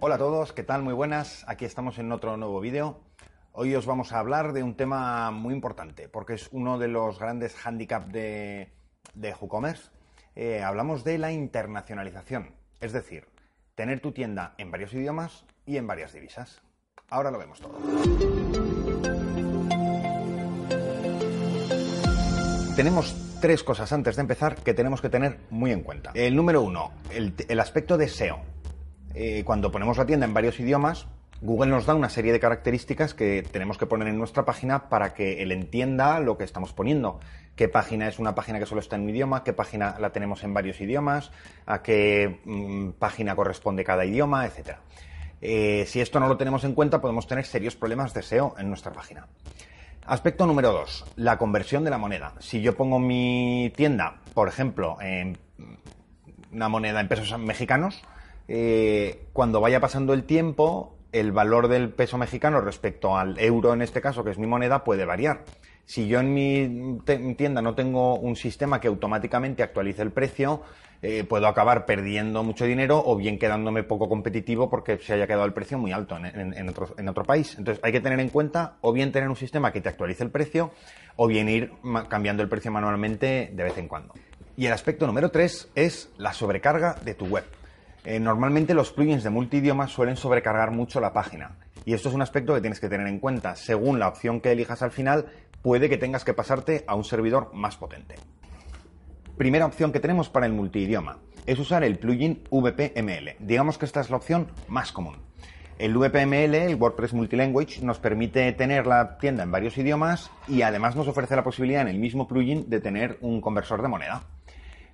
Hola a todos, ¿qué tal? Muy buenas. Aquí estamos en otro nuevo vídeo. Hoy os vamos a hablar de un tema muy importante, porque es uno de los grandes hándicaps de, de WooCommerce. Eh, hablamos de la internacionalización, es decir, tener tu tienda en varios idiomas y en varias divisas. Ahora lo vemos todo. Tenemos tres cosas antes de empezar que tenemos que tener muy en cuenta. El número uno, el, el aspecto de SEO. Eh, cuando ponemos la tienda en varios idiomas, Google nos da una serie de características que tenemos que poner en nuestra página para que él entienda lo que estamos poniendo. Qué página es una página que solo está en un idioma, qué página la tenemos en varios idiomas, a qué mm, página corresponde cada idioma, etc. Eh, si esto no lo tenemos en cuenta, podemos tener serios problemas de SEO en nuestra página. Aspecto número dos, la conversión de la moneda. Si yo pongo mi tienda, por ejemplo, en una moneda en pesos mexicanos, eh, cuando vaya pasando el tiempo, el valor del peso mexicano respecto al euro, en este caso, que es mi moneda, puede variar. Si yo en mi tienda no tengo un sistema que automáticamente actualice el precio, eh, puedo acabar perdiendo mucho dinero o bien quedándome poco competitivo porque se haya quedado el precio muy alto en, otro, en otro país. Entonces hay que tener en cuenta o bien tener un sistema que te actualice el precio o bien ir cambiando el precio manualmente de vez en cuando. Y el aspecto número tres es la sobrecarga de tu web. Eh, normalmente los plugins de multidioma suelen sobrecargar mucho la página. Y esto es un aspecto que tienes que tener en cuenta. Según la opción que elijas al final, puede que tengas que pasarte a un servidor más potente. Primera opción que tenemos para el multidioma es usar el plugin VPML. Digamos que esta es la opción más común. El VPML, el WordPress Multilanguage, nos permite tener la tienda en varios idiomas y además nos ofrece la posibilidad en el mismo plugin de tener un conversor de moneda.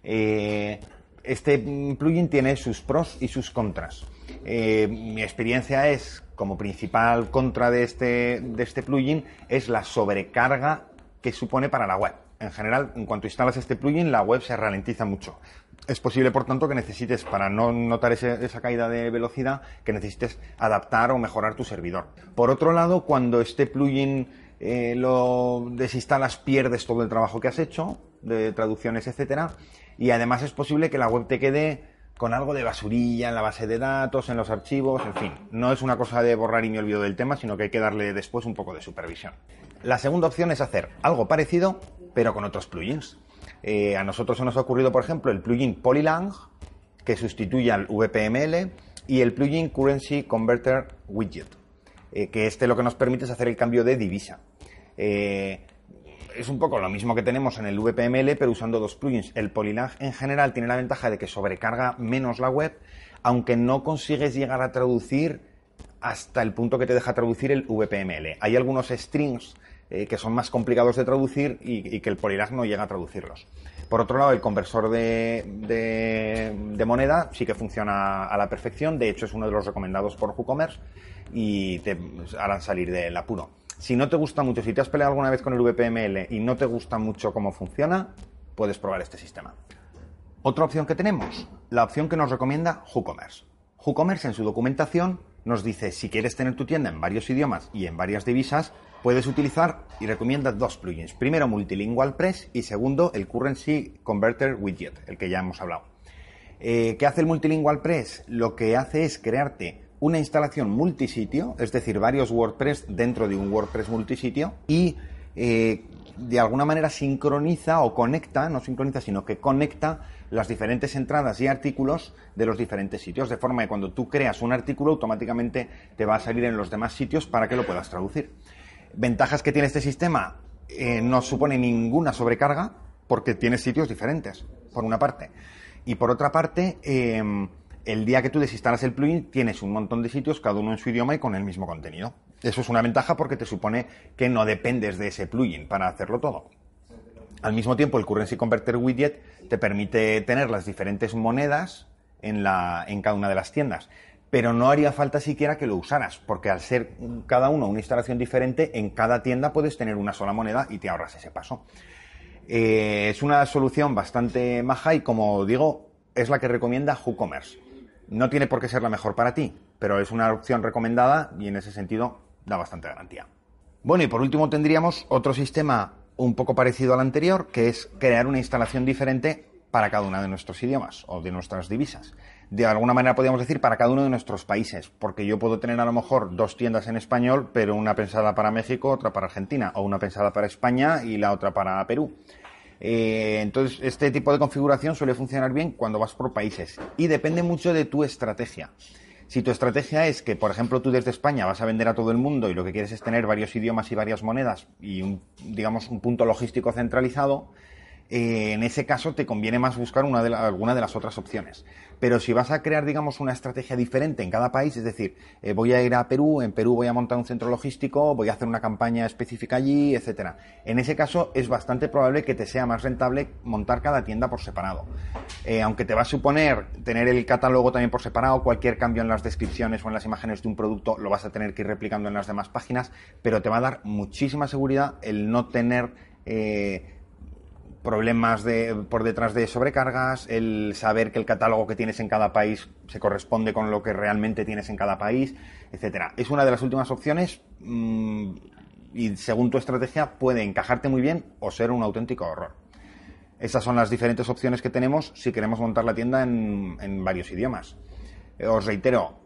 Eh, este plugin tiene sus pros y sus contras. Eh, mi experiencia es, como principal contra de este, de este plugin, es la sobrecarga que supone para la web. En general, en cuanto instalas este plugin, la web se ralentiza mucho. Es posible, por tanto, que necesites, para no notar esa caída de velocidad, que necesites adaptar o mejorar tu servidor. Por otro lado, cuando este plugin eh, lo desinstalas, pierdes todo el trabajo que has hecho, de traducciones, etcétera, y además es posible que la web te quede con algo de basurilla en la base de datos, en los archivos, en fin. No es una cosa de borrar y me olvido del tema, sino que hay que darle después un poco de supervisión. La segunda opción es hacer algo parecido, pero con otros plugins. Eh, a nosotros se nos ha ocurrido, por ejemplo, el plugin Polylang, que sustituye al VPML, y el plugin Currency Converter Widget, eh, que este lo que nos permite es hacer el cambio de divisa. Eh, es un poco lo mismo que tenemos en el VPML, pero usando dos plugins. El Polylang en general tiene la ventaja de que sobrecarga menos la web, aunque no consigues llegar a traducir hasta el punto que te deja traducir el VPML. Hay algunos strings eh, que son más complicados de traducir y, que el Polylang no llega a traducirlos. Por otro lado, el conversor de, de, moneda sí que funciona a la perfección. De hecho, es uno de los recomendados por WooCommerce y te harán salir del apuro. Si no te gusta mucho, si te has peleado alguna vez con el VPML y no te gusta mucho cómo funciona, puedes probar este sistema. Otra opción que tenemos, la opción que nos recomienda WooCommerce. WooCommerce en su documentación nos dice si quieres tener tu tienda en varios idiomas y en varias divisas, puedes utilizar y recomienda dos plugins. Primero Multilingual Press y segundo el Currency Converter Widget, el que ya hemos hablado. Eh, ¿Qué hace el Multilingual Press? Lo que hace es crearte una instalación multisitio, es decir, varios WordPress dentro de un WordPress multisitio y eh, de alguna manera sincroniza o conecta, no sincroniza, sino que conecta las diferentes entradas y artículos de los diferentes sitios, de forma que cuando tú creas un artículo automáticamente te va a salir en los demás sitios para que lo puedas traducir. Ventajas que tiene este sistema, eh, no supone ninguna sobrecarga porque tiene sitios diferentes, por una parte. Y por otra parte, em, el día que tú desinstalas el plugin tienes un montón de sitios, cada uno en su idioma y con el mismo contenido. Eso es una ventaja porque te supone que no dependes de ese plugin para hacerlo todo. Al mismo tiempo, el Currency Converter Widget te permite tener las diferentes monedas en, la, en cada una de las tiendas. Pero no haría falta siquiera que lo usaras, porque al ser cada uno una instalación diferente, en cada tienda puedes tener una sola moneda y te ahorras ese paso. Eh, es una solución bastante maja y, como digo, es la que recomienda WooCommerce. No tiene por qué ser la mejor para ti, pero es una opción recomendada y en ese sentido da bastante garantía. Bueno, y por último tendríamos otro sistema un poco parecido al anterior, que es crear una instalación diferente para cada uno de nuestros idiomas o de nuestras divisas. de alguna manera podríamos decir para cada uno de nuestros países, porque yo puedo tener a lo mejor dos tiendas en español, pero una pensada para México, otra para Argentina, o una pensada para España y la otra para Perú. Eh, entonces, este tipo de configuración suele funcionar bien cuando vas por países y depende mucho de tu estrategia. Si tu estrategia es que, por ejemplo, tú desde España vas a vender a todo el mundo y lo que quieres es tener varios idiomas y varias monedas y un, digamos, un punto logístico centralizado, eh, en ese caso te conviene más buscar una de alguna de las otras opciones. Pero si vas a crear, digamos, una estrategia diferente en cada país, es decir, eh, voy a ir a Perú, en Perú voy a montar un centro logístico, voy a hacer una campaña específica allí, etcétera. En ese caso es bastante probable que te sea más rentable montar cada tienda por separado. Eh, aunque te va a suponer tener el catálogo también por separado, cualquier cambio en las descripciones o en las imágenes de un producto lo vas a tener que ir replicando en las demás páginas, pero te va a dar muchísima seguridad el no tener problemas de, por detrás de sobrecargas, el saber que el catálogo que tienes en cada país se corresponde con lo que realmente tienes en cada país, etcétera. Es una de las últimas opciones mm, y según tu estrategia puede encajarte muy bien o ser un auténtico horror. Esas son las diferentes opciones que tenemos si queremos montar la tienda en, varios idiomas. Eh, os reitero,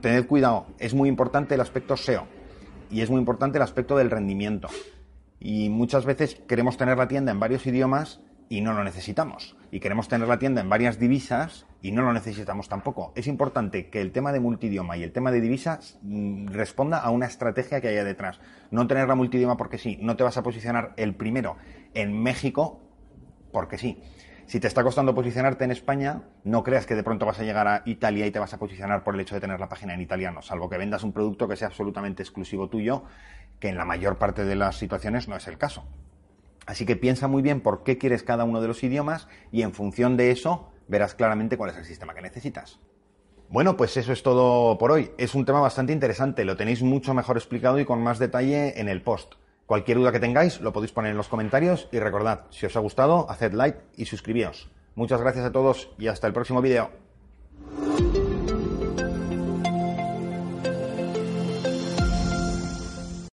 tened cuidado, es muy importante el aspecto SEO y es muy importante el aspecto del rendimiento y muchas veces queremos tener la tienda en varios idiomas y no lo necesitamos. Y queremos tener la tienda en varias divisas y no lo necesitamos tampoco. Es importante que el tema de multidioma y el tema de divisas mm, responda a una estrategia que haya detrás. No tener la multidioma porque sí. No te vas a posicionar el primero en México porque sí. Si te está costando posicionarte en España, no creas que de pronto vas a llegar a Italia y te vas a posicionar por el hecho de tener la página en italiano, salvo que vendas un producto que sea absolutamente exclusivo tuyo, que en la mayor parte de las situaciones no es el caso. Así que piensa muy bien por qué quieres cada uno de los idiomas y en función de eso verás claramente cuál es el sistema que necesitas. Bueno, pues eso es todo por hoy. Es un tema bastante interesante, lo tenéis mucho mejor explicado y con más detalle en el post. Cualquier duda que tengáis lo podéis poner en los comentarios y recordad, si os ha gustado, haced like y suscribíos. Muchas gracias a todos y hasta el próximo vídeo.